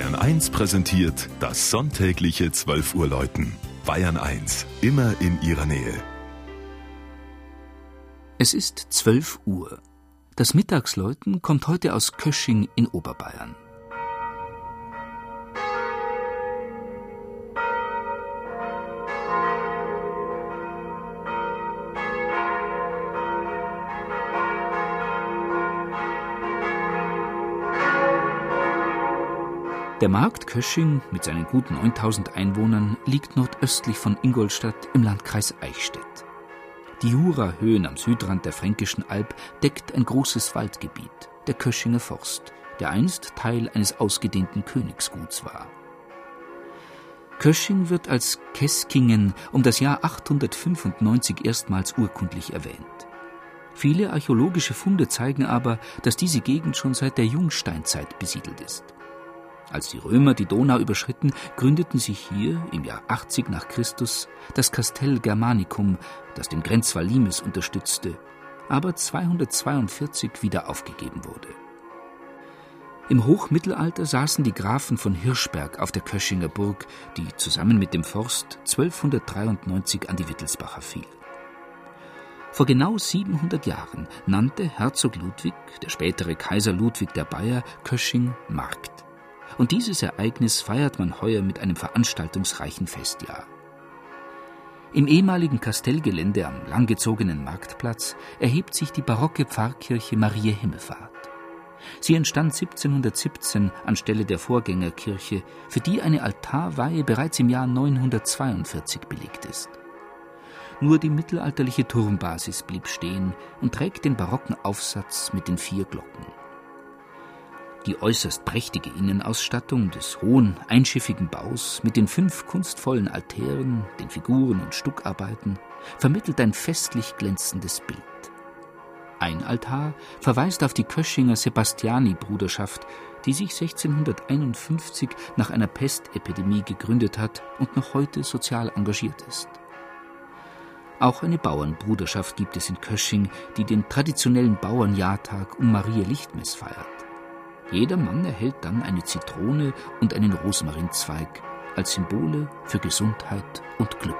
Bayern 1 präsentiert das sonntägliche 12 Uhr Läuten. Bayern 1, immer in ihrer Nähe. Es ist 12 Uhr. Das Mittagsläuten kommt heute aus Kösching in Oberbayern. Der Markt Kösching mit seinen guten 9000 Einwohnern liegt nordöstlich von Ingolstadt im Landkreis Eichstätt. Die Jurahöhen am Südrand der Fränkischen Alb deckt ein großes Waldgebiet, der Köschinger Forst, der einst Teil eines ausgedehnten Königsguts war. Kösching wird als Keskingen um das Jahr 895 erstmals urkundlich erwähnt. Viele archäologische Funde zeigen aber, dass diese Gegend schon seit der Jungsteinzeit besiedelt ist. Als die Römer die Donau überschritten, gründeten sie hier im Jahr 80 nach Christus das Castell Germanicum, das den Grenzwall Limes unterstützte, aber 242 wieder aufgegeben wurde. Im Hochmittelalter saßen die Grafen von Hirschberg auf der Köschinger Burg, die zusammen mit dem Forst 1293 an die Wittelsbacher fiel. Vor genau 700 Jahren nannte Herzog Ludwig, der spätere Kaiser Ludwig der Bayer, Kösching Markt. Und dieses Ereignis feiert man heuer mit einem veranstaltungsreichen Festjahr. Im ehemaligen Kastellgelände am langgezogenen Marktplatz erhebt sich die barocke Pfarrkirche Maria Himmelfahrt. Sie entstand 1717 anstelle der Vorgängerkirche, für die eine Altarweihe bereits im Jahr 942 belegt ist. Nur die mittelalterliche Turmbasis blieb stehen und trägt den barocken Aufsatz mit den vier Glocken. Die äußerst prächtige Innenausstattung des hohen, einschiffigen Baus mit den fünf kunstvollen Altären, den Figuren und Stuckarbeiten vermittelt ein festlich glänzendes Bild. Ein Altar verweist auf die Köschinger Sebastiani-Bruderschaft, die sich 1651 nach einer Pestepidemie gegründet hat und noch heute sozial engagiert ist. Auch eine Bauernbruderschaft gibt es in Kösching, die den traditionellen Bauernjahrtag um Maria Lichtmess feiert. Jeder Mann erhält dann eine Zitrone und einen Rosmarinzweig als Symbole für Gesundheit und Glück.